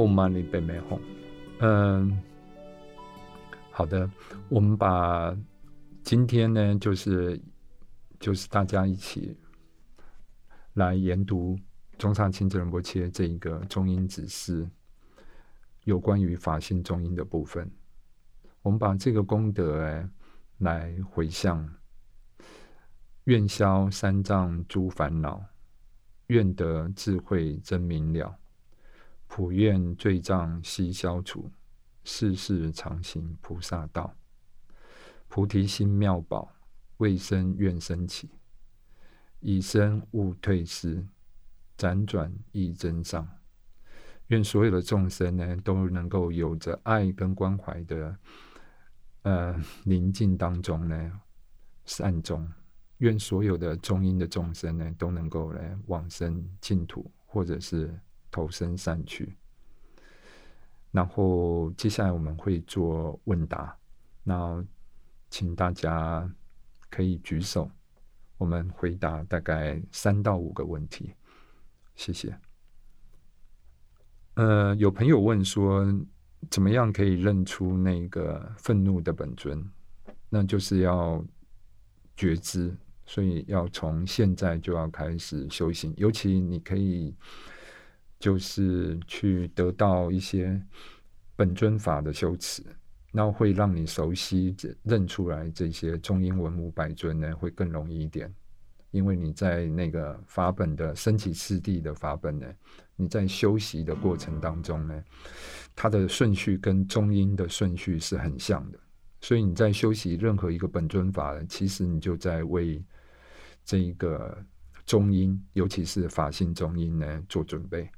Om Mani Padme Hum。嗯，好的，我们把今天呢，就是就是大家一起来研读中上清真仁波切这一个中音指示，有关于法性中音的部分。我们把这个功德哎来回向，愿消三障诸烦恼，愿得智慧真明了，普愿罪障悉消除，世世常行菩萨道。菩提心妙宝，未生愿生起，以身勿退失，辗转亦增上。愿所有的众生呢，都能够有着爱跟关怀的。呃，宁静当中呢，善终。愿所有的中阴的众生呢，都能够来往生净土，或者是投生善趣。然后接下来我们会做问答，那请大家可以举手，我们回答大概三到五个问题。谢谢。呃，有朋友问说。怎么样可以认出那个愤怒的本尊？那就是要觉知，所以要从现在就要开始修行。尤其你可以就是去得到一些本尊法的修持，那会让你熟悉认出来这些中英文武百尊呢，会更容易一点。因为你在那个法本的升起次第的法本呢，你在修习的过程当中呢。它的顺序跟中音的顺序是很像的，所以你在修习任何一个本尊法，其实你就在为这一个中音，尤其是法性中音呢做准备。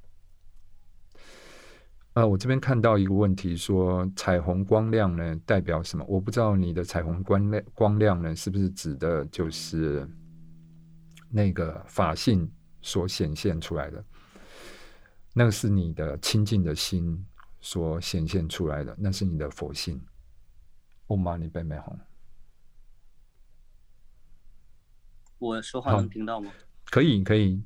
呃，我这边看到一个问题，说彩虹光亮呢代表什么？我不知道你的彩虹光亮光亮呢是不是指的就是那个法性所显现出来的？那个是你的清净的心。所显现出来的，那是你的佛性。Om Mani Padme Hum。我说话能听到吗？可以，可以。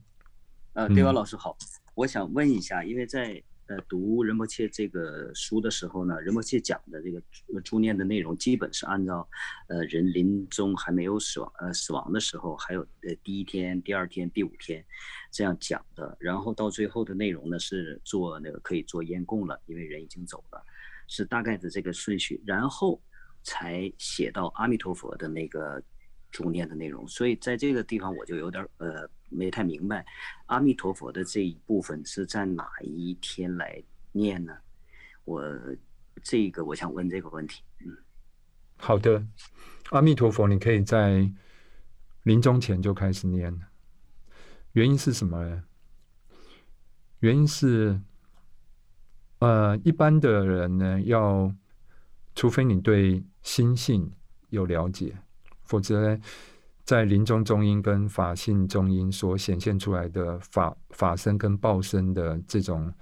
呃，对方老师好，我想问一下，因为在呃读仁波切这个书的时候呢，仁波切讲的这个助念的内容，基本是按照呃人临终还没有死亡呃死亡的时候，还有呃第一天、第二天、第五天。这样讲的，然后到最后的内容呢是做那个可以做烟供了，因为人已经走了，是大概的这个顺序，然后才写到阿弥陀佛的那个主念的内容。所以在这个地方我就有点呃没太明白，阿弥陀佛的这一部分是在哪一天来念呢？我这个我想问这个问题。嗯，好的，阿弥陀佛，你可以在临终前就开始念。原因是什么呢？原因是，呃，一般的人呢，要除非你对心性有了解，否则呢在临终中音跟法性中音所显现出来的法法身跟报身的这种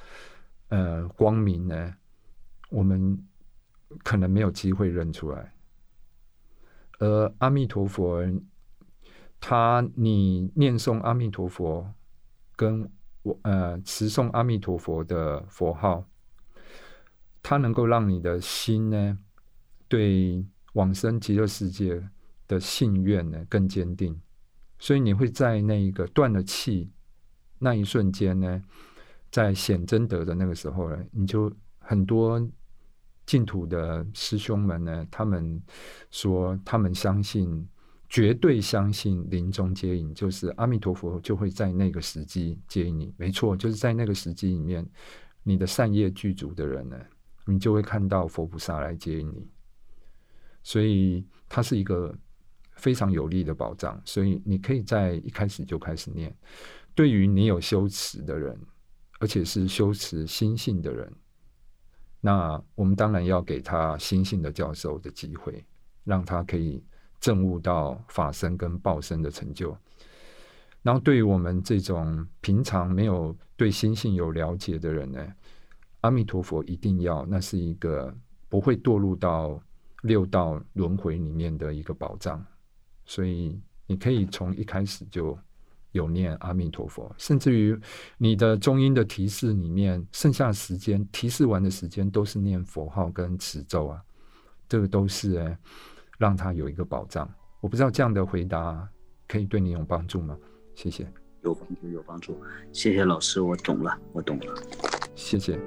呃光明呢，我们可能没有机会认出来。而阿弥陀佛。他，你念诵阿弥陀佛，跟我呃持诵阿弥陀佛的佛号，它能够让你的心呢，对往生极乐世界的信愿呢更坚定。所以你会在那一个断了气那一瞬间呢，在显真德的那个时候呢，你就很多净土的师兄们呢，他们说他们相信。绝对相信临终接引，就是阿弥陀佛就会在那个时机接引你。没错，就是在那个时机里面，你的善业具足的人呢，你就会看到佛菩萨来接引你。所以它是一个非常有力的保障。所以你可以在一开始就开始念。对于你有修持的人，而且是修持心性的人，那我们当然要给他心性的教授的机会，让他可以。证悟到法身跟报身的成就，然后对于我们这种平常没有对心性有了解的人呢，阿弥陀佛一定要，那是一个不会堕入到六道轮回里面的一个保障。所以你可以从一开始就有念阿弥陀佛，甚至于你的中音的提示里面，剩下时间提示完的时间都是念佛号跟持咒啊，这个都是哎，让他有一个保障。我不知道这样的回答可以对你有帮助吗？谢谢。有帮助，有帮助。谢谢老师，我懂了，我懂了。谢谢。